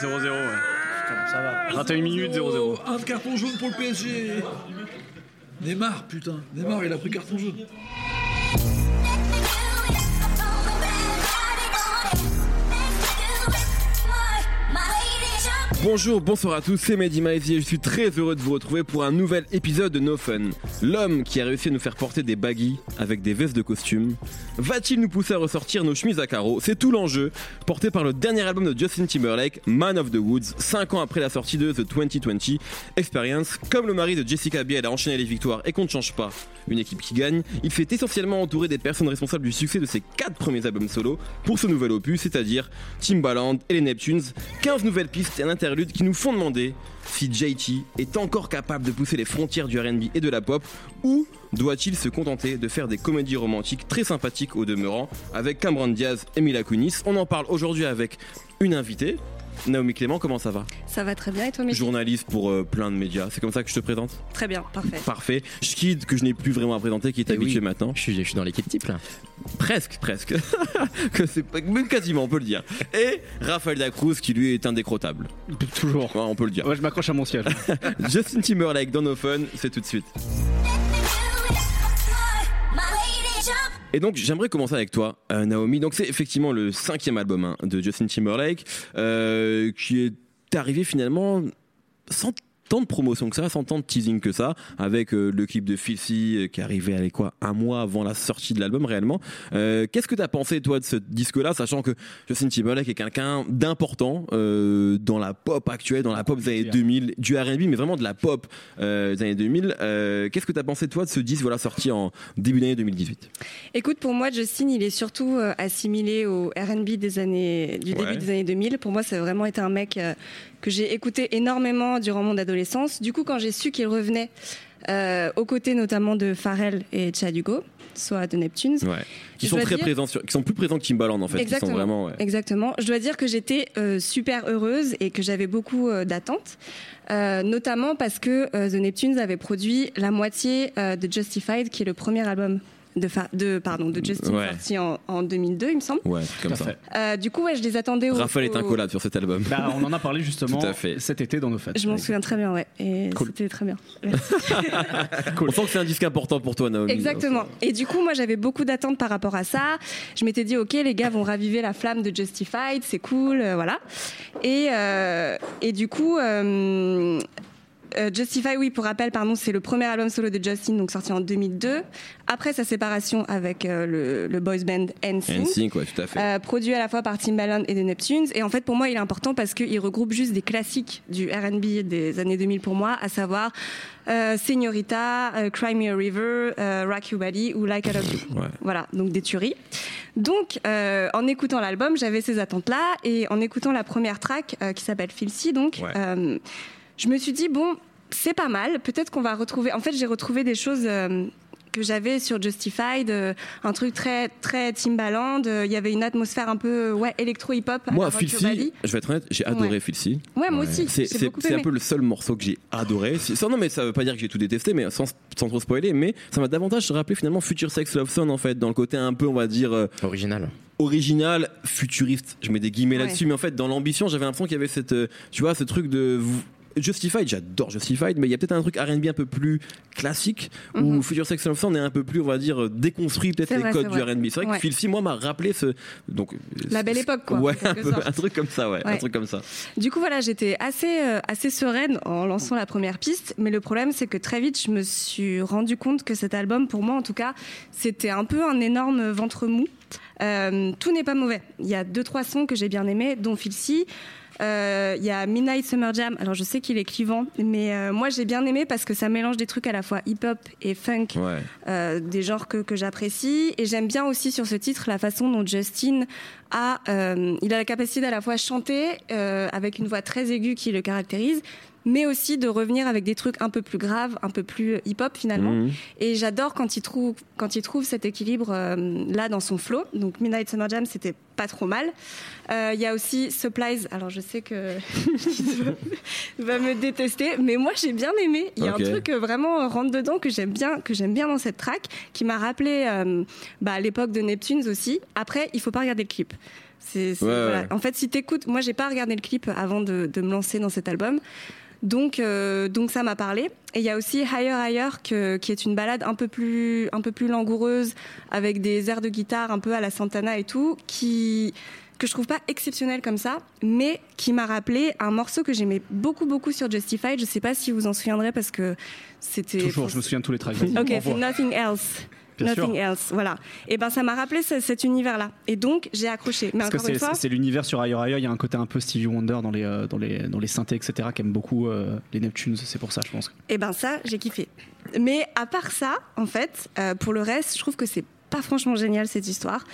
0-0, ouais. Ça va. 21 minutes, 0-0. Un carton jaune pour le PSG. Neymar, putain. Neymar, il a pris carton jaune. Bonjour, bonsoir à tous, c'est Mehdi Maizy et je suis très heureux de vous retrouver pour un nouvel épisode de No Fun. L'homme qui a réussi à nous faire porter des baggies avec des vestes de costume, va-t-il nous pousser à ressortir nos chemises à carreaux? C'est tout l'enjeu, porté par le dernier album de Justin Timberlake, Man of the Woods, 5 ans après la sortie de The 2020 Experience. Comme le mari de Jessica Biel a enchaîné les victoires et qu'on ne change pas. Une équipe qui gagne, il fait essentiellement entourer des personnes responsables du succès de ses 4 premiers albums solo pour ce nouvel opus, c'est-à-dire Timbaland et les Neptunes, 15 nouvelles pistes et un interlude qui nous font demander si JT est encore capable de pousser les frontières du RB et de la pop ou doit-il se contenter de faire des comédies romantiques très sympathiques au demeurant avec Cameron Diaz et Mila Kunis? On en parle aujourd'hui avec une invitée. Naomi Clément, comment ça va? Ça va très bien et toi, Journaliste pour euh, plein de médias, c'est comme ça que je te présente? Très bien, parfait. Parfait. Schkid, que je n'ai plus vraiment à présenter, qui est Eh habitué oui. maintenant. Je suis, je suis dans l'équipe type là. Presque, presque. que c'est pas- même quasiment, on peut le dire. Et Raphaël Dacruz, qui lui est indécrottable. Toujours. Ouais, on peut le dire. Ouais, je m'accroche à mon siège. Justin Timberlake dans No Fun, c'est tout de suite. Et donc j'aimerais commencer avec toi, euh, Naomi. Donc c'est effectivement le cinquième album hein, de Justin Timberlake, euh, qui est arrivé finalement sans tant de promotion que ça, sans tant de teasing que ça, avec euh, le clip de Filthy euh, qui est arrivé avec quoi un mois avant la sortie de l'album réellement. Euh, Qu'est-ce que t'as pensé toi de ce disque-là, sachant que Justin Timberlake est quelqu'un d'important euh, dans la pop actuelle, dans la pop des années 2000, du R&B, mais vraiment de la pop euh, des années 2000. Euh, Qu'est-ce que t'as pensé toi de ce disque voilà sorti en début d'année 2018 Écoute, pour moi, Justin, il est surtout assimilé au R&B des années, du Ouais. début des années 2000. Pour moi, ça a vraiment été un mec euh, que j'ai écouté énormément durant mon adolescence. Du coup, quand j'ai su qu'il revenait euh, aux côtés notamment de Pharrell et Chad Hugo, soit de Neptunes, Ouais. Qui sont très dire- présents, sur- qui sont plus présents que Timbaland en fait. Qui sont Exactement. vraiment. ouais. Exactement. Je dois dire que j'étais euh, super heureuse et que j'avais beaucoup euh, d'attentes, notamment parce que The Neptunes avait produit la moitié de Justified, qui est le premier album de, fa- de, pardon, de Justin Ouais. sorti en, en 2002, il me semble. Ouais, comme ça. Euh, du coup, ouais, je les attendais au. Raphaël est au- un collab sur cet album. Bah, on en a parlé justement Tout à fait. cet été dans nos fêtes. Je m'en souviens très bien, ouais. Et Cool. c'était très bien. On sent que c'est un disque important pour toi, Naomi. Exactement. Et du coup, moi, j'avais beaucoup d'attentes par rapport à ça. Je m'étais dit, ok, les gars vont raviver la flamme de Justified, c'est cool, euh, voilà. Et, euh, et du coup, euh, Justified, oui, pour rappel, pardon, c'est le premier album solo de Justin, donc sorti en 2002. Après sa séparation avec euh, le, le boys band NSYNC. NSYNC, ouais, tout à fait. Euh, produit à la fois par Timbaland et The Neptunes. Et en fait, pour moi, il est important parce qu'il regroupe juste des classiques du R&B des années 2000 pour moi, à savoir Señorita, Cry Me a River, Rock Your Body ou Like I Love You. Ouais. Voilà, donc des tueries. Donc, en écoutant l'album, j'avais ces attentes-là. Et en écoutant la première track qui s'appelle Filthy, donc, Ouais. Je me suis dit, bon, c'est pas mal. Peut-être qu'on va retrouver. En fait, j'ai retrouvé des choses. euh, que j'avais sur Justified, euh, un truc très très Timbaland, euh, il y avait une atmosphère un peu ouais électro hip hop. Moi, Filthy, je vais être honnête, j'ai adoré Ouais. Ouais, moi aussi, C'est un peu le seul morceau que j'ai adoré. Sans, non, mais ça veut pas dire que j'ai tout détesté, mais sans, sans trop spoiler. Mais ça m'a davantage rappelé finalement Future Sex Love Son en fait, dans le côté un peu, on va dire. euh, Original. original, futuriste. Je mets des guillemets Ouais. là-dessus, mais en fait, dans l'ambition, j'avais l'impression qu'il y avait cette, tu vois, ce truc de vous- Justified, j'adore Justified, mais il y a peut-être un truc R&B un peu plus classique où Future Sex and Sound est un peu plus, on va dire, déconstruit peut-être Mhm. Les vrai, codes du. R&B. C'est vrai Ouais. que Filthy, moi, m'a rappelé ce, donc La belle époque, quoi, Ouais, un, peu- truc comme ça, ouais, un truc comme ça. Du coup, voilà, j'étais assez, euh, assez sereine en lançant la première piste, mais le problème, c'est que très vite, je me suis rendu compte que cet album, pour moi en tout cas, c'était un peu un énorme ventre mou. Euh, tout n'est pas mauvais. Il y a deux, trois sons que j'ai bien aimés, dont Filthy. Euh, Il y a Midnight Summer Jam. Alors, je sais qu'il est clivant, mais euh, moi, j'ai bien aimé parce que ça mélange des trucs à la fois hip-hop et funk. Ouais. euh, des genres que, que j'apprécie. Et j'aime bien aussi sur ce titre la façon dont Justin a, il a la capacité d'à la fois chanter avec une voix très aiguë qui le caractérise, mais aussi de revenir avec des trucs un peu plus graves, un peu plus hip-hop finalement. Mhm. Et j'adore quand il trouve quand il trouve cet équilibre euh, là dans son flow. Donc Midnight Summer Jam, c'était pas trop mal. Euh, Il y a aussi Supplies. Alors je sais que va me détester, mais moi j'ai bien aimé. Il y a un truc euh, vraiment euh, rentre dedans que j'aime bien, que j'aime bien dans cette track, qui m'a rappelé euh, bah, l'époque de Neptunes aussi. Après, il faut pas regarder le clip. C'est, c'est- Ouais, voilà. ouais. En fait, si t'écoutes, moi j'ai pas regardé le clip avant de, de me lancer dans cet album. Donc, euh, donc ça m'a parlé. Et il y a aussi Higher Higher, que- qui est une balade un peu plus, un peu plus langoureuse, avec des airs de guitare un peu à la Santana et tout, qui que je trouve pas exceptionnel comme ça, mais qui m'a rappelé un morceau que j'aimais beaucoup beaucoup sur Justified. Je sais pas si vous en souviendrez parce que c'était Toujours, je me souviens de tous les tracks. Ok, c'est. Nothing Else. Sûr. Nothing Else, voilà. Et ben ça m'a rappelé ce- cet univers-là. Et donc j'ai accroché. Mais Parce que encore une c'est fois, c'est l'univers sur Higher Higher, il y a un côté un peu Stevie Wonder dans les, euh, dans les, dans les synthés, etc., qui aime beaucoup euh, les Neptunes, c'est pour ça, je pense. et ben ça j'ai kiffé. Mais à part ça, en fait, euh, pour le reste, je trouve que c'est pas franchement génial cette histoire.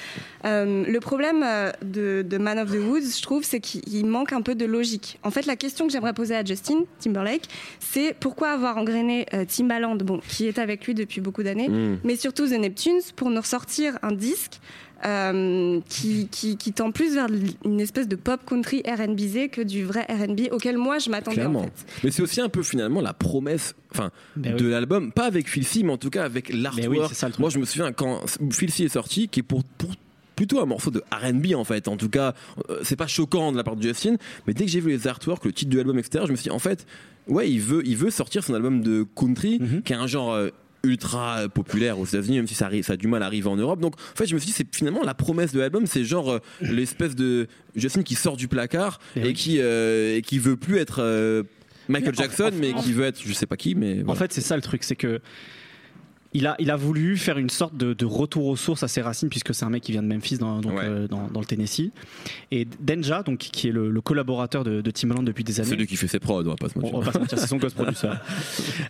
Euh, le problème euh, de, de Man of the Woods, je trouve, c'est qu'il manque un peu de logique. En fait, la question que j'aimerais poser à Justin Timberlake, c'est pourquoi avoir engrainé euh, Timbaland, bon, qui est avec lui depuis beaucoup d'années, Mm. mais surtout The Neptunes pour nous ressortir un disque euh, qui, qui, qui tend plus vers une espèce de pop country R&Bisé que du vrai R&B auquel moi je m'attendais en fait. Mais c'est aussi un peu finalement la promesse enfin, Ben de oui. l'album, pas avec Filthy, mais en tout cas avec l'artwork. oui, c'est ça le truc. Moi, je me souviens quand Filthy est sorti, qui est pour, pour plutôt un morceau de R&B en fait. En tout cas, euh, c'est pas choquant de la part de Justin, mais dès que j'ai vu les artworks, le titre de l'album, etc., je me suis dit en fait, ouais, il veut, il veut sortir son album de country, Mhm. qui est un genre euh, ultra euh, populaire aux États-Unis, même si ça, arrive, ça a du mal à arriver en Europe. Donc, en fait, je me suis dit, c'est finalement la promesse de l'album, c'est genre euh, l'espèce de Justin qui sort du placard Et et, oui. qui et qui veut plus être euh, Michael Mais en- Jackson, en- mais qui veut être, je sais pas qui, mais En fait, c'est ça le truc, c'est que il a, il a voulu faire une sorte de, de retour aux sources à ses racines, puisque c'est un mec qui vient de Memphis, dans, donc, Ouais. euh, dans, dans le Tennessee. Et Denja, donc, qui est le, le collaborateur de, de Timbaland depuis des années. celui qui fait ses prods, on va pas se mentir. on va pas se mentir, c'est son ghost producer.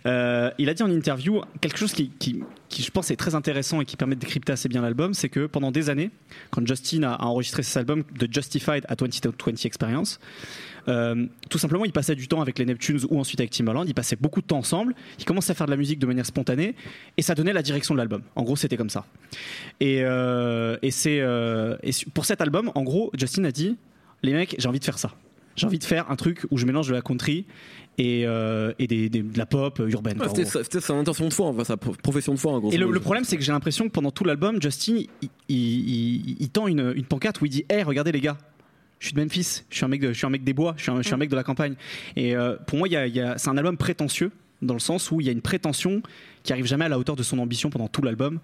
Euh, il a dit en interview quelque chose qui, qui, qui, je pense, est très intéressant et qui permet de décrypter assez bien l'album, c'est que pendant des années, quand Justin a, a enregistré cet album de Justified à 2020 Experience, euh, tout simplement, il passait du temps avec les Neptunes ou ensuite avec Timbaland. Ils passaient beaucoup de temps ensemble. Ils commençaient à faire de la musique de manière spontanée et ça donnait la direction de l'album. En gros, c'était comme ça. Et, euh, et c'est euh, pour cet album, en gros, Justin a dit les mecs, j'ai envie de faire ça. J'ai envie de faire un truc où je mélange de la country et, euh, et des, des- de la pop urbaine. Ouais, C'était sa- intention de foi, enfin, sa pro- profession de foi. En gros, Et le, le problème, c'est que j'ai l'impression que pendant tout l'album, Justin, il, il- il- il tend une, une pancarte où il dit Hey, regardez les gars, je suis de Memphis, je suis un mec, de, je suis un mec des bois, je suis un, je suis un mec de la campagne. Et euh, pour moi, il y a- il y a- c'est un album prétentieux, dans le sens où il y a une prétention qui arrive jamais à la hauteur de son ambition pendant tout l'album.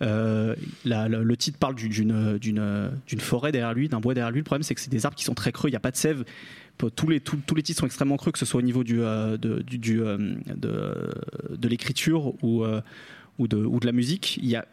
Euh, la- la- le titre parle d'une- d'une d'une- d'une forêt derrière lui, d'un bois derrière lui. Le problème, c'est que c'est des arbres qui sont très creux, il n'y a pas de sève. Tous les, tous, tous les titres sont extrêmement creux, que ce soit au niveau du, euh, de, du, du, de, de l'écriture ou, ou, de, ou de la musique. Il y a,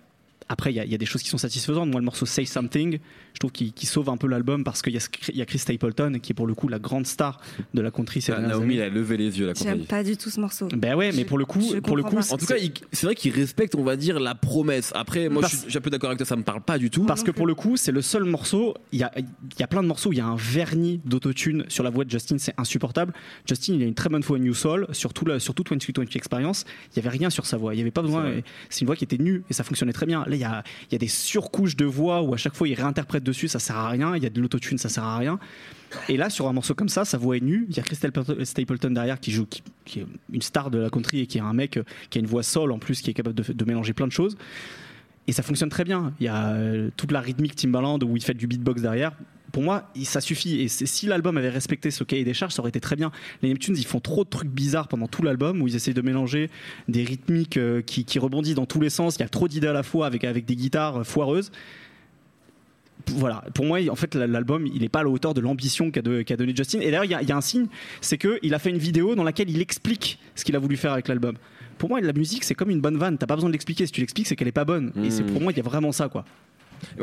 après, il y, y a des choses qui sont satisfaisantes. Moi, le morceau Say Something, je trouve qu'il sauve un peu l'album parce qu'il y, a- il y a Chris Stapleton qui est pour le coup la grande star de la country ces Ah, Naomi, elle a levé les yeux, la J'aime pas du tout ce morceau. Ben ouais, mais Je- pour le coup, pour le coup. En tout cas, c'est vrai qu'il respecte, on va dire, la promesse. Après, moi, je Parce- suis, je suis un peu d'accord avec toi, ça me parle pas du tout. Parce que pour le coup, c'est le seul morceau. Il y a, il y a plein de morceaux où il y a un vernis d'autotune sur la voix de Justin, c'est insupportable. Justin, il a une très bonne voix New Soul, surtout la, surtout 2020 Experience. Il y avait rien sur sa voix. Il y avait pas besoin. C'est une voix qui était nue et ça fonctionnait très bien. Là, il y a, il y a des surcouches de voix où à chaque fois il réinterprète dessus, ça sert à rien. Il y a de l'autotune, ça sert à rien. Et là, sur un morceau comme ça, sa voix est nue. Il y a Chris Stapleton derrière qui joue, qui, est une star de la country et qui est un mec euh, qui a une voix soul en plus, qui est capable de, mélanger plein de choses. Et ça fonctionne très bien. Il y a euh, toute la rythmique Timbaland où il fait du beatbox derrière. Pour moi, ça suffit. Et si l'album avait respecté ce cahier des charges, ça aurait été très bien. Les Neptunes, ils font trop de trucs bizarres pendant tout l'album où ils essayent de mélanger des rythmiques euh, qui, rebondissent dans tous les sens. Il y a trop d'idées à la fois avec, des guitares foireuses. Voilà, pour moi, en fait, l'album, il n'est pas à la hauteur de l'ambition qu'a donné Justin. Et d'ailleurs, il y, a- il y a un signe, c'est qu'il a fait une vidéo dans laquelle il explique ce qu'il a voulu faire avec l'album. Pour moi, la musique, c'est comme une bonne vanne. T'as pas besoin de l'expliquer. Si tu l'expliques, c'est qu'elle est pas bonne. Et c'est Mm. pour moi, il y a vraiment ça, quoi.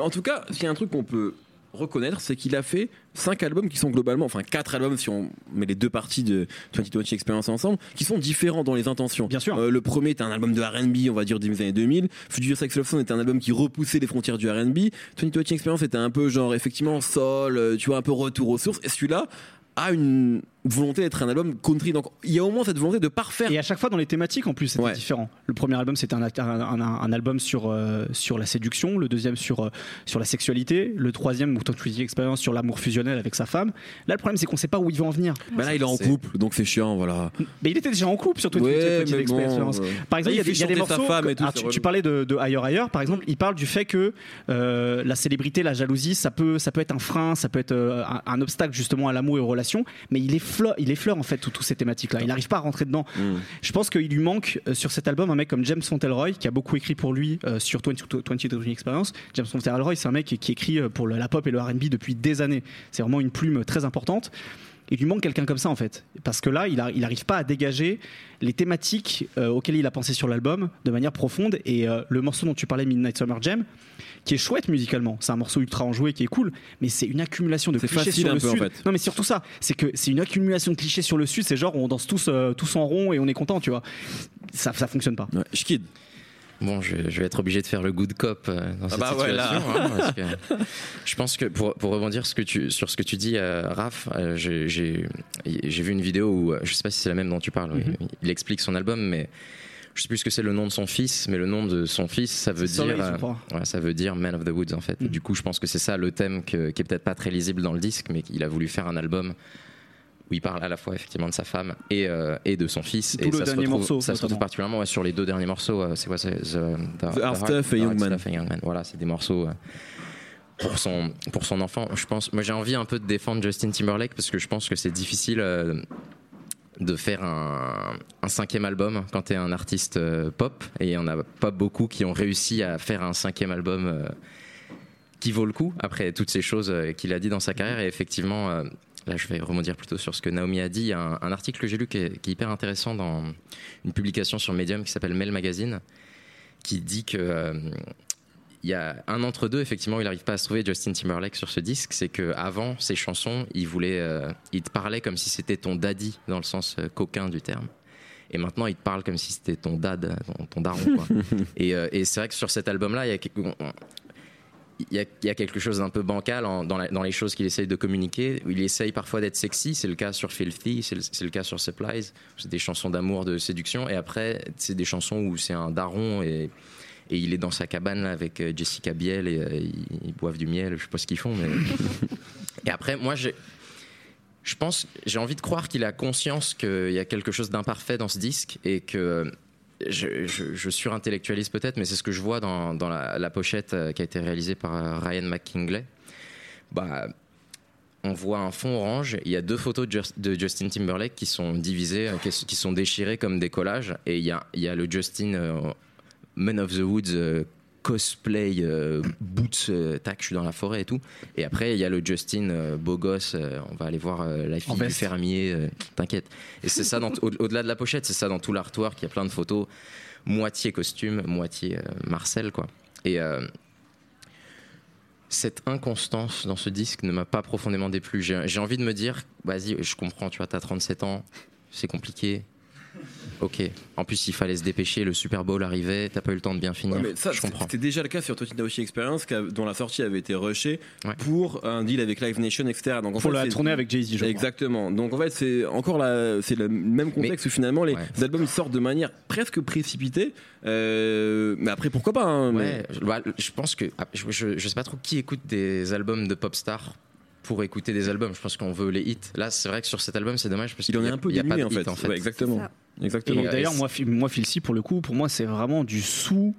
En tout cas, s'il y a un truc qu'on peut reconnaître, c'est qu'il a fait cinq albums qui sont globalement, enfin quatre albums si on met les deux parties de 2020 Experience ensemble, qui sont différents dans les intentions. Bien sûr. Euh, le premier était un album de R&B, on va dire des années 2000. Future Sex Love Song était un album qui repoussait les frontières du R&B. 2020 Experience était un peu genre effectivement soul, euh, tu vois, un peu retour aux sources. Et celui-là a une volonté d'être un album country. Donc il y a au moins cette volonté de parfaire. Et à chaque fois dans les thématiques en plus c'était Ouais. différent. Le premier album c'était un, un- un- un album sur, euh, sur la séduction, le deuxième sur, euh, sur la sexualité, le troisième ou Twenty Experience sur l'amour fusionnel avec sa femme. Là le problème c'est qu'on sait pas où il va en venir. Bah là il est en couple, donc c'est chiant, voilà. Mais il était déjà en couple sur Twenty Ouais, bon, Experience. Par exemple, il y a y a des morceaux. femme et tout, Ah, tu, tu parlais de, de Ailleurs Ailleurs, par exemple, il parle du fait que euh, la célébrité, la jalousie, ça peut, ça peut être un frein, ça peut être euh, un, un obstacle justement à l'amour et aux relations, mais il effleure, il effleure en fait tout- toutes ces thématiques-là. Il n'arrive pas à rentrer dedans. Mm. Je pense qu'il lui manque euh, sur cet album un mec comme James Fontelroy qui a beaucoup écrit pour lui euh, sur 20 20 20 Experience. James Fontelroy, c'est un mec qui, qui écrit euh, pour le- la pop et le R&B depuis des années. C'est vraiment une plume très importante. Il lui manque quelqu'un comme ça en fait, parce que là, il n'arrive pas à dégager les thématiques euh, auxquelles il a pensé sur l'album de manière profonde. Et euh, le morceau dont tu parlais, Midnight Summer Jam, qui est chouette musicalement, c'est un morceau ultra enjoué qui est cool, mais c'est une accumulation de clichés sur un le peu, en sud. fait. Non, mais surtout ça, c'est que c'est une accumulation de clichés sur le sud. C'est genre on danse tous, euh, tous en rond et on est content, tu vois. Ça, ça fonctionne pas. Ouais, je kid. Bon, je, je vais être obligé de faire le good cop euh, dans cette bah situation. hein, parce que je pense que pour, pour rebondir ce que tu, sur ce que tu dis, euh, Raph, euh, j'ai vu une vidéo où, euh, je sais pas si c'est la même dont tu parles, Mhm. il explique son album, mais je sais plus ce que c'est le nom de son fils, mais le nom de son fils, ça veut dire, euh, ouais, ça veut dire Man of the Woods en fait. Mhm. du coup, je pense que c'est ça le thème que- qui est peut-être pas très lisible dans le disque, mais qu'il a voulu faire un album où il parle à la fois effectivement de sa femme et, euh, et de son fils. D'où et le ça se dernier retrouve, morceau, ça se retrouve particulièrement ouais, sur les deux derniers morceaux. euh, c'est quoi c'est The, The Hard Stuff et The Young Hard Man. Stuff et Young Man. Voilà, c'est des morceaux. euh, pour son, pour son enfant, je pense. Moi, j'ai envie un peu de défendre Justin Timberlake parce que je pense que c'est difficile de faire un, un cinquième album quand tu es un artiste pop. Et il n'y en a pas beaucoup qui ont réussi à faire un cinquième album qui vaut le coup après toutes ces choses qu'il a dit dans sa carrière. Et effectivement, là, je vais rebondir plutôt sur ce que Naomi a dit. Il y a un, un article que j'ai lu qui est, qui est hyper intéressant dans une publication sur Medium qui s'appelle Mail Magazine qui dit que. euh, il y a un entre deux, effectivement, il n'arrive pas à se trouver Justin Timberlake sur ce disque. C'est que avant ses chansons, il voulait, euh, il te parlait comme si c'était ton daddy dans le sens euh, coquin du terme. Et maintenant, il te parle comme si c'était ton dad, ton, ton daron. Quoi. et euh, et c'est vrai que sur cet album-là, il y a quelque- y, a, chose d'un peu bancal en- dans, la- dans les choses qu'il essaye de communiquer. Il essaye parfois d'être sexy, c'est le cas sur Filthy, c'est le, cas sur Supplies. C'est des chansons d'amour, de séduction. Et après, c'est des chansons où c'est un daron et, et il est dans sa cabane là, avec euh, Jessica Biel et euh, ils, ils boivent du miel, je sais pas ce qu'ils font. Mais... et après, moi, j'ai. Je pense, j'ai envie de croire qu'il a conscience qu'il y a quelque chose d'imparfait dans ce disque et que je, je, je surintellectualise peut-être, mais c'est ce que je vois dans, la, pochette euh, qui a été réalisée par euh, Ryan McKingley. Bah, on voit un fond orange. Il y a deux photos de, Just- de Justin Timberlake qui sont divisées, euh, qui, sont déchirées comme des collages. Et il y a, le Justin euh, Man of the Woods cosplay, euh, boots, euh, tac, je suis dans la forêt et tout. Et après, il y a le Justin euh, beau gosse. on va aller voir la fille du fermier. T'inquiète. Et c'est ça, dans- au- au-delà de la pochette, c'est ça dans tout l'artwork. Il y a plein de photos, moitié costume, moitié Marcel, quoi. Et cette inconstance dans ce disque ne m'a pas profondément déplu. J'ai j'ai envie de me dire, vas-y, je comprends, tu vois, t'as 37 ans, c'est compliqué. Ok. En plus, il fallait se dépêcher, le Super Bowl arrivait, t'as pas eu le temps de bien finir. Ouais, mais ça, je comprends. c'était déjà le cas sur Toti Naoshi Experience, dont la sortie avait été rushée Ouais. pour un deal avec Live Nation, etc. Donc, en Pour fait, la tournée avec Jay-Z. Exactement. Donc en fait, c'est encore la, c'est le même contexte où finalement les Ouais. albums sortent de manière presque précipitée. Euh, mais après, pourquoi pas hein, mais- bah, je pense que. ah, Je, je, je sais pas trop qui écoute des albums de pop stars pour écouter des albums. Je pense qu'on veut les hits. Là, c'est vrai que sur cet album, c'est dommage parce Il qu'il en y est a- un peu il y a pas de en hit, fait. en fait. Ouais, exactement. Exactement. D'ailleurs, moi, moi, Phil C, pour le coup, pour moi, c'est vraiment du sous.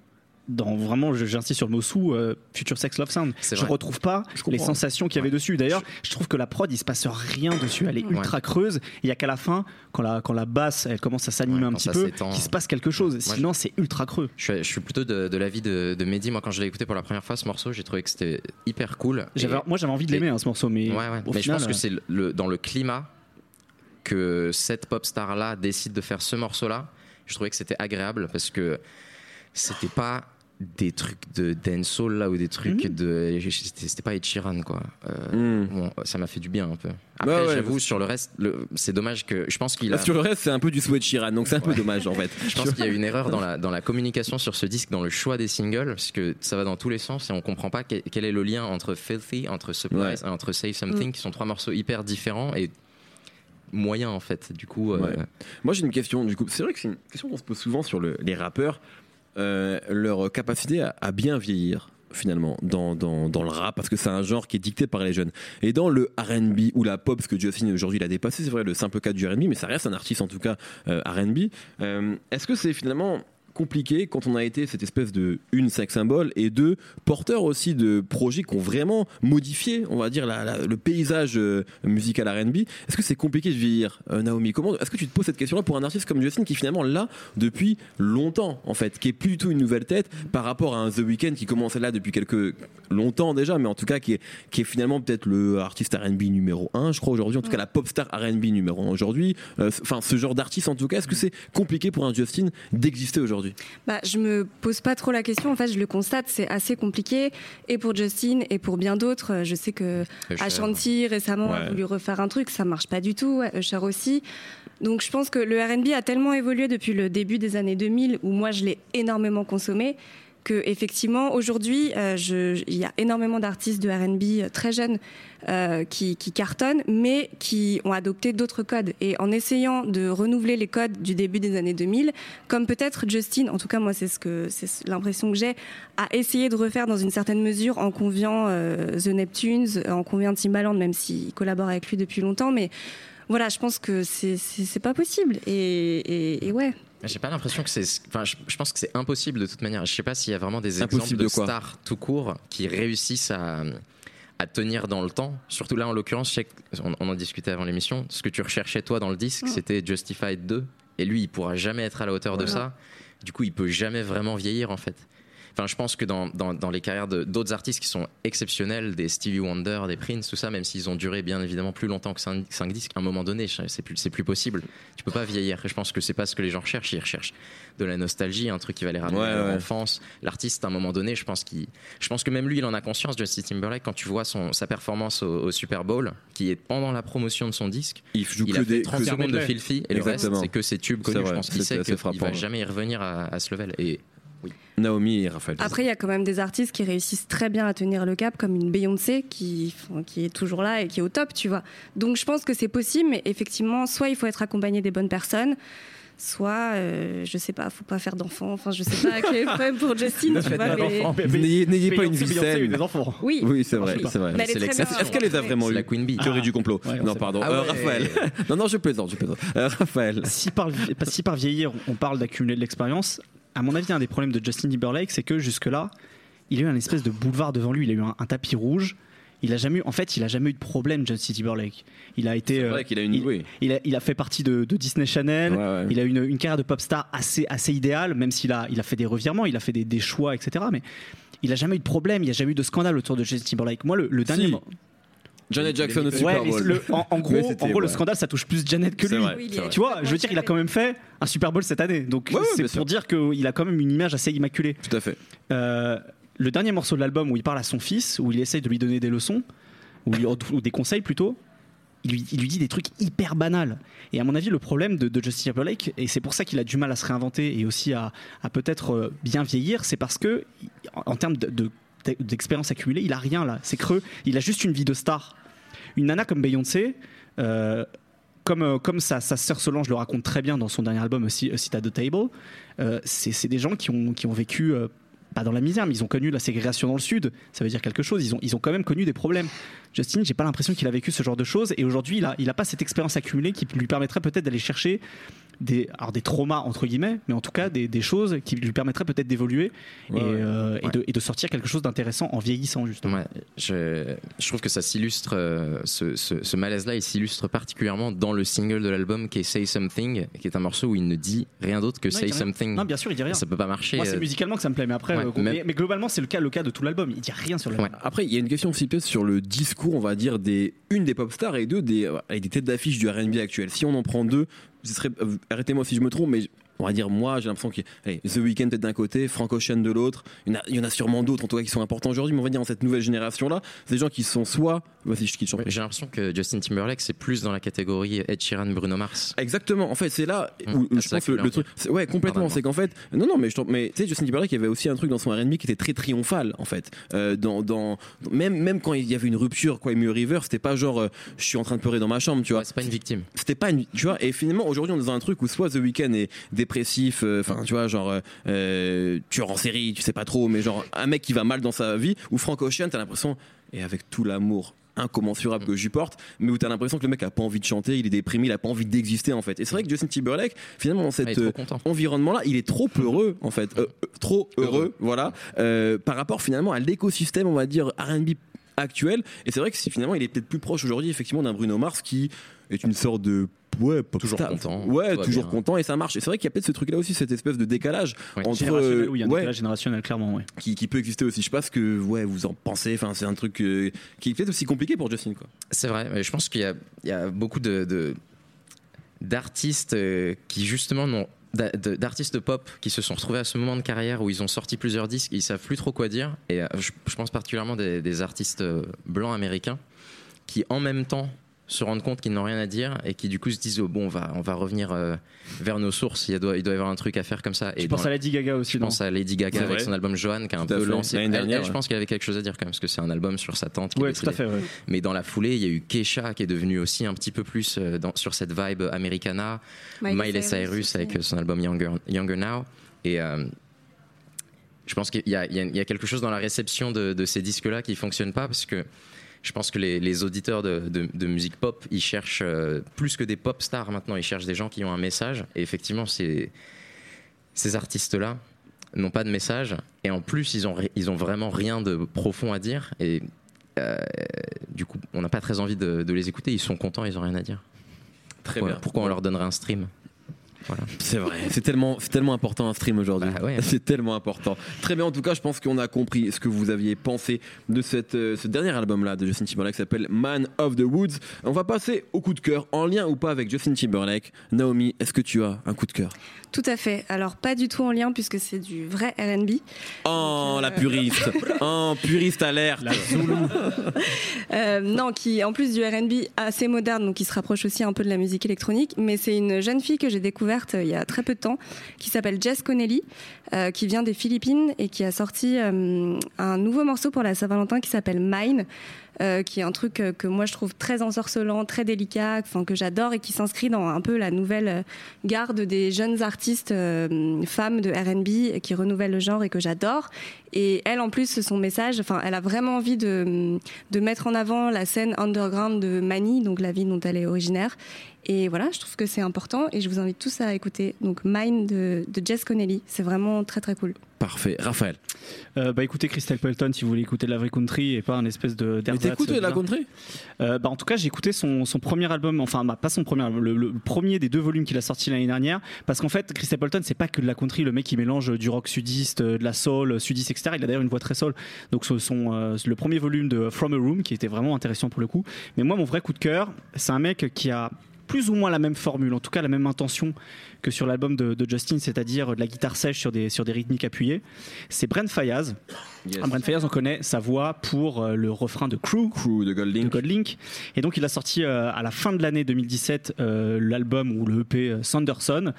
Dans vraiment, j'insiste sur le mot sous, euh, Future Sex Love Sound. Je vrai. retrouve pas Je les sensations qu'il y avait dessus. D'ailleurs, je trouve que la prod, il se passe rien dessus. Elle est ultra creuse. Il y a qu'à la fin, quand la, quand la basse, elle commence à s'animer Ouais, un petit peu, qu'il se passe quelque chose. Sinon, c'est ultra creux. Je suis, je suis plutôt de, de l'avis de, de Mehdi. Moi, quand je l'ai écouté pour la première fois, ce morceau, j'ai trouvé que c'était hyper cool. Et- moi, j'avais envie de l'aimer, hein, ce morceau, mais Ouais, ouais. au Mais final, je pense que euh, c'est le, le- dans le climat que cette pop star là décide de faire ce morceau là. Je trouvais que c'était agréable parce que c'était pas des trucs de dancehall là ou des trucs Mhm. de c'était c'était pas Ed Sheeran quoi. Euh, bon, ça m'a fait du bien un peu. Après, Ouais, ouais, j'avoue sur le reste, le- c'est dommage que je pense qu'il a. sur le reste, c'est un peu du sweat Chiran, donc c'est un peu dommage en fait. Je pense qu'il y a une erreur dans la, dans la communication sur ce disque, dans le choix des singles, parce que ça va dans tous les sens et on comprend pas quel, quel est le lien entre Filthy, entre Surprise et entre Save Something, qui sont trois morceaux hyper différents et moyen en fait. Du coup, euh, Ouais. Moi, j'ai une question. Du coup, c'est vrai que c'est une question qu'on se pose souvent sur le- les rappeurs, euh, leur capacité à, bien vieillir finalement dans, dans, dans le rap parce que c'est un genre qui est dicté par les jeunes. Et dans le R&B ou la pop parce que Justin aujourd'hui il a dépassé c'est vrai le simple cas du R&B mais ça reste un artiste en tout cas euh, R&B Euh, est-ce que c'est finalement compliqué quand on a été cette espèce de une sex symbole et deux porteur aussi de projets qui ont vraiment modifié on va dire la- la- le paysage euh, musical R&B est-ce que c'est compliqué de vieillir euh, Naomi? Comment est-ce que tu te poses cette question là pour un artiste comme Justin qui est finalement là depuis longtemps en fait qui est plus du tout une nouvelle tête par rapport à un The Weeknd qui commençait là depuis quelques longtemps déjà mais en tout cas qui est, qui est finalement peut-être le artiste R&B numéro 1 je crois aujourd'hui en tout cas la pop star R&B numéro 1 aujourd'hui. Euh, enfin ce genre d'artiste en tout cas est-ce que c'est compliqué pour un Justin d'exister aujourd'hui? Bah, je me pose pas trop la question. En fait, je le constate, c'est assez compliqué. Et pour Justin et pour bien d'autres, Euh, je sais que. Ashanti récemment a voulu refaire un truc, ça marche pas du tout. Usher aussi. Donc je pense que le R&B a tellement évolué depuis le début des années 2000, où moi je l'ai énormément consommé, que effectivement aujourd'hui, euh, il y a énormément d'artistes de R&B très jeunes euh, qui, qui cartonnent, mais qui ont adopté d'autres codes. Et en essayant de renouveler les codes du début des années 2000, comme peut-être Justin, en tout cas moi c'est ce que c'est l'impression que j'ai, a essayé de refaire dans une certaine mesure en conviant euh, The Neptunes, en conviant Timbaland, même s'il collabore avec lui depuis longtemps, mais voilà, je pense que c'est pas possible. Et, et, et ouais. J'ai pas l'impression que c'est. Enfin, je, je pense que c'est impossible de toute manière. Je sais pas s'il y a vraiment des Impossible exemples de de, quoi stars tout court qui réussissent à, à tenir dans le temps. Surtout là, en l'occurrence, je sais que- on, on en discutait avant l'émission. Ce que tu recherchais toi dans le disque, Mm. c'était Justified 2. Et lui, il pourra jamais être à la hauteur de ça. Du coup, il peut jamais vraiment vieillir en fait. Enfin, je pense que dans, dans, dans les carrières d'autres artistes qui sont exceptionnels, des Stevie Wonder, des Prince, tout ça, même s'ils ont duré bien évidemment plus longtemps que 5, disques, à un moment donné, c'est plus, plus possible. Tu peux pas vieillir. Je pense que c'est pas ce que les gens recherchent. Ils recherchent de la nostalgie, un truc qui va les ramener Ouais, à leur ouais. enfance. L'artiste, à un moment donné, je pense, qu'il, je pense que même lui, il en a conscience, Justin Timberlake, quand tu vois son, sa performance au, au Super Bowl, qui est pendant la promotion de son disque, il joue il que a fait des 30 que- secondes de. Filthy et le reste, Exactement. c'est que ses tubes connus. vrai, je pense qu'il sait qu'il va jamais y revenir à, à ce level. Et Naomi et Raphaël Après, il y a quand même des artistes qui réussissent très bien à tenir le cap, comme une Beyoncé qui, qui est toujours là et qui est au top, tu vois. Donc je pense que c'est possible, mais effectivement, soit il faut être accompagné des bonnes personnes, soit, euh, je sais pas, faut pas faire d'enfants. Enfin, je sais pas quel est le problème pour Justin, tu vois. mais- N'ayez n'ayez pas une vie saine des enfants. Oui, oui c'est vrai c'est vrai Mais. Est-ce qu'elle les a vraiment eu la Queen Bee. Théorie du complot. Ouais, non, pardon. Ah Euh. Raphaël. non, non, je plaisante, je plaisante. Euh, Raphaël. Si par, si par vieillir, on parle d'accumuler de l'expérience, à mon avis, un des problèmes de Justin Timberlake, c'est que jusque-là, il a eu un espèce de boulevard devant lui. Il a eu un, un tapis rouge. Il a jamais eu, en fait, il a jamais eu de problème, Justin Timberlake. Il a été, C'est euh, vrai qu'il a une. il, Oui. il a, il a fait partie de, de Disney Channel. Ouais, ouais. Il a eu une, une carrière de pop star assez, assez idéale, même s'il a, il a fait des revirements, il a fait des, des choix, etc. Mais il a jamais eu de problème, il n'y a jamais eu de scandale autour de Justin Timberlake. Moi, le, le dernier. Si. Janet Jackson au Super Bowl. le- en, en gros, c'était- en gros le scandale, ça touche plus Janet que lui. vrai, Oui. Tu vois, je veux dire, il a quand même fait un Super Bowl cette année. Donc Ouais, c'est sûr. pour dire qu'il a quand même une image assez immaculée. Tout à fait. Euh, le dernier morceau de l'album où il parle à son fils, où il essaye de lui donner des leçons, ou, des conseils plutôt, il lui, il lui dit des trucs hyper banals. Et à mon avis, le problème de, de Justin Timberlake, et c'est pour ça qu'il a du mal à se réinventer et aussi à, à peut-être euh, bien vieillir, c'est parce que, en, en termes de- de- d'expérience accumulée, il a rien là. C'est creux. Il a juste une vie de star. Une nana comme Beyoncé, euh, comme, euh, comme sa, sa sœur Solange le raconte très bien dans son dernier album, aussi A Seat at the Table, euh, c'est des gens qui ont, qui ont vécu, euh, pas dans la misère, mais ils ont connu la ségrégation dans le Sud. Ça veut dire quelque chose. Ils ont, ils ont quand même connu des problèmes. Justin, j'ai pas l'impression qu'il a vécu ce genre de choses. Et aujourd'hui, il a, il a pas cette expérience accumulée qui lui permettrait peut-être d'aller chercher des, alors des traumas, entre guillemets, mais en tout cas des, des choses qui lui permettraient peut-être d'évoluer Ouais, et, ouais. euh, et de, et de sortir quelque chose d'intéressant en vieillissant, justement. Ouais, je, je trouve que ça s'illustre, euh, ce, ce, ce malaise-là, il s'illustre particulièrement dans le single de l'album qui est Say Something, qui est un morceau où il ne dit rien d'autre que Non, Say. Something. Non, bien sûr, il dit rien. Ça peut pas marcher. Moi, c'est euh, musicalement que ça me plaît, mais après, Ouais, euh, même- mais, mais globalement, c'est le cas, le cas de tout l'album. Il dit rien sur l'album. Ouais. Après, il y a une question aussi peut-être sur le discours, on va dire, des une des pop stars et deux des, et des têtes d'affiche du R&B actuel. Si on en prend deux, euh, arrêtez-moi si je me trompe, mais on va dire moi, j'ai l'impression que The Weeknd peut-être d'un côté, Frank Ocean de l'autre. Il y en a, en sûrement d'autres en tout cas qui sont importants aujourd'hui, mais on va dire dans cette nouvelle génération là, c'est des gens qui sont soit Vas-y, je quitte, j'en prie. J'ai l'impression que Justin Timberlake, c'est plus dans la catégorie Ed Sheeran, Bruno Mars. Exactement. En fait, c'est là où Hum, où ah, je pense le, que le truc. Ouais, complètement. C'est qu'en fait, non, non, mais je t'en- mais tu sais, Justin Timberlake, il y avait aussi un truc dans son R&B qui était très triomphal, en fait. Euh, dans, dans même même quand il y avait une rupture, quoi, Emu River, c'était pas genre, euh, je suis en train de pleurer dans ma chambre, tu vois. Ouais, c'est pas une victime. C'était pas une, tu vois. Et finalement, aujourd'hui, on est dans un truc où soit The Weeknd est dépressif, euh, enfin, tu vois, genre euh, tueur en série, tu sais pas trop, mais genre un mec qui va mal dans sa vie, ou Frank Ocean, t'as l'impression, et avec tout l'amour incommensurable que j'y porte, mais où t'as l'impression que le mec a pas envie de chanter, il est déprimé, il a pas envie d'exister en fait. Et c'est vrai que Justin Timberlake, finalement, dans Ah, cet euh, environnement-là, il est trop heureux en fait, Euh, euh, trop heureux, Heureux. voilà, euh, par rapport finalement à l'écosystème, on va dire R&B actuel. Et c'est vrai que si, finalement, il est peut-être plus proche aujourd'hui, effectivement, d'un Bruno Mars qui est une sorte de ouais, pop Toujours star. content, ouais, toujours bien. content et ça marche. Et c'est vrai qu'il y a peut-être ce truc-là aussi, cette espèce de décalage Ouais. entre Générationnel, oui, il y a un ouais, décalage générationnel, clairement, ouais. qui, qui peut exister aussi. Je sais pas ce que ouais vous en pensez. Enfin, c'est un truc euh, qui est peut-être aussi compliqué pour Justin quoi. C'est vrai, mais je pense qu'il y a, il y a beaucoup de, de- d'artistes euh, qui justement n'ont d'artistes pop qui se sont retrouvés à ce moment de carrière où ils ont sorti plusieurs disques, ils savent plus trop quoi dire. Et euh, je, pense particulièrement des, des artistes blancs américains qui en même temps se rendent compte qu'ils n'ont rien à dire et qui du coup se disent oh, bon on va on va revenir euh, vers nos sources. Il doit il doit y avoir un truc à faire comme ça. Je et pense dans- à Lady Gaga aussi, je pense à Lady Gaga avec son album Joanne qui a un Tout peu lancé. L'année Elle- dernière, elle, je pense qu'elle avait quelque chose à dire quand même parce que c'est un album sur sa tante. Ouais, tout à fait, ouais. Mais dans la foulée, il y a eu Kesha qui est devenu aussi un petit peu plus euh, dans- sur cette vibe Americana. Miley, Cyrus, aussi. avec son album Younger, Younger Now. Et euh, je pense qu'il y, a- il y y a quelque chose dans la réception de, de ces disques-là qui fonctionne pas parce que je pense que les, les auditeurs de, de- de musique pop, ils cherchent euh, plus que des pop stars maintenant, ils cherchent des gens qui ont un message. Et effectivement, ces, ces artistes-là n'ont pas de message. Et en plus, ils ont, ri- ils ont vraiment rien de profond à dire. Et euh, du coup, on n'a pas très envie de, de les écouter. Ils sont contents, ils ont rien à dire. Très Pourquoi, pourquoi on leur donnerait un stream? C'est vrai. C'est tellement, c'est tellement important un stream aujourd'hui. Bah ouais. C'est tellement important. Très bien. En tout cas, je pense qu'on a compris ce que vous aviez pensé de cette, euh, ce dernier album-là de Justin Timberlake qui s'appelle Man of the Woods. On va passer au coup de cœur, en lien ou pas avec Justin Timberlake. Naomi, est-ce que tu as un coup de cœur? Tout à fait. Alors, pas du tout en lien puisque c'est du vrai RB. Oh, euh, la puriste. oh, puriste alerte. Euh, non, qui en plus du RB assez moderne, donc qui se rapproche aussi un peu de la musique électronique. Mais c'est une jeune fille que j'ai découverte euh, il y a très peu de temps, qui s'appelle Jess Connelly, euh, qui vient des Philippines et qui a sorti euh, un nouveau morceau pour la Saint-Valentin qui s'appelle Mine. Euh, qui est un truc euh, que moi je trouve très ensorcelant, très délicat, que j'adore et qui s'inscrit dans un peu la nouvelle euh, garde des jeunes artistes femmes de R&B qui renouvellent le genre et que j'adore. Et elle en plus son message, enfin elle a vraiment envie de de mettre en avant la scène underground de Mani, donc la ville dont elle est originaire. Et voilà, je trouve que c'est important et je vous invite tous à écouter donc Mine de, de Jess Connelly. C'est vraiment très très cool. Parfait. Raphaël. Euh, bah écoutez Crystal Pelton si vous voulez écouter de la vraie country et pas un espèce de Mais t'écoutes date la bizarre. country? Euh, bah en tout cas j'ai écouté son, son premier album enfin bah, pas son premier album le, le premier des deux volumes qu'il a sorti l'année dernière parce qu'en fait Chris Appleton c'est pas que de la country le mec il mélange du rock sudiste euh, de la soul sudiste etc il a d'ailleurs une voix très soul donc ce sont euh, le premier volume de From a Room qui était vraiment intéressant pour le coup mais moi mon vrai coup de cœur c'est un mec qui a plus ou moins la même formule, en tout cas la même intention que sur l'album de, Justin, c'est-à-dire de la guitare sèche sur des, sur des rythmiques appuyées. C'est Brent Fayaz. Brent Fayaz, on connaît sa voix pour euh, le refrain de Crew, Crew de Gold de Link. Et donc il a sorti euh, à la fin de l'année 2017 euh, l'album ou le EP Sanderson,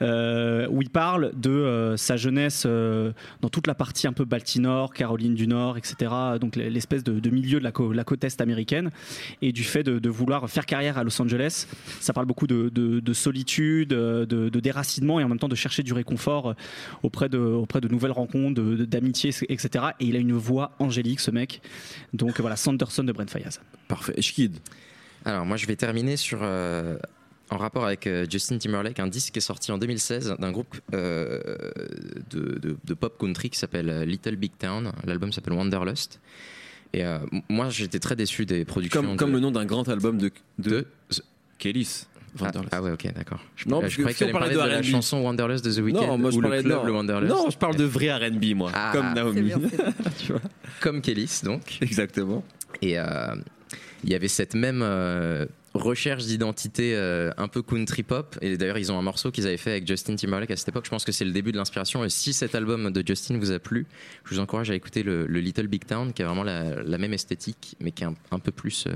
où il parle de sa jeunesse dans toute la partie un peu Baltimore, Caroline du Nord, etc. Donc l'espèce de, de milieu de la, côte est américaine et du fait de, de vouloir faire carrière à Los Angeles. Ça parle beaucoup de, de- de solitude, de, déracinement et en même temps de chercher du réconfort auprès de, auprès de nouvelles rencontres, d'amitié, etc. Et il a une voix angélique, ce mec. Donc voilà, Sanderson de Brent Fayaz. Parfait. Schkid. Alors moi je vais terminer sur euh, en rapport avec euh, Justin Timberlake, un disque qui est sorti en 2016 d'un groupe euh, de, de- de pop country qui s'appelle Little Big Town. L'album s'appelle Wanderlust. Et euh, moi j'étais très déçu des productions Comme, de, comme le nom d'un grand album de, de, de- Kelly's. Ah, Wanderlust. ah ouais ok d'accord. Je, Non, je que croyais que on parlait de, de la chanson Wanderlust de The Weeknd non, moi je ou parlais le club non. le Wanderlust. Non, je parle de vrai R&B moi, Ah, comme Naomi. bien, c'est bien. tu vois. Comme Kellys donc. Exactement. Et euh, il y avait cette même euh, recherche d'identité euh, un peu country pop. Et d'ailleurs, ils ont un morceau qu'ils avaient fait avec Justin Timberlake à cette époque. Je pense que c'est le début de l'inspiration. Et si cet album de Justin vous a plu, je vous encourage à écouter le, le Little Big Town, qui a vraiment la, la même esthétique, mais qui est un, un peu plus euh,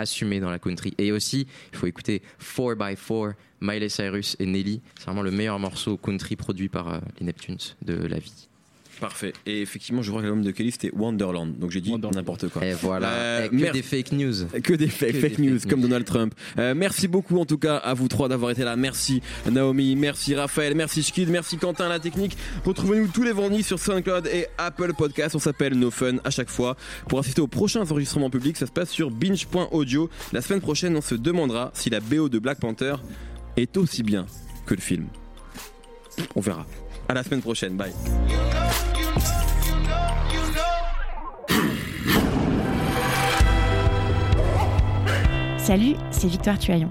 assumé dans la country. Et aussi, il faut écouter 4x4, Miley Cyrus et Nelly. C'est vraiment le meilleur morceau country produit par euh, les Neptunes de la vie. Parfait. Et effectivement, je vois que l'album de Kelly c'était Wonderland. Donc j'ai dit Wonderland. n'importe quoi. Et voilà, Euh, Et que des fake news. Que des fake, Que fake des news, fake comme. Donald Trump. Euh, merci beaucoup en tout cas à vous trois d'avoir été là. Merci Naomi, merci Raphaël, merci Schkid, merci Quentin à la technique. Retrouvez-nous tous les vendredis sur SoundCloud et Apple Podcast. On s'appelle No Fun à chaque fois. Pour assister aux prochains enregistrements publics, ça se passe sur binge.audio. La semaine prochaine, on se demandera si la BO de Black Panther est aussi bien que le film. On verra. À la semaine prochaine. Bye. Salut, c'est Victoire Tuaillon.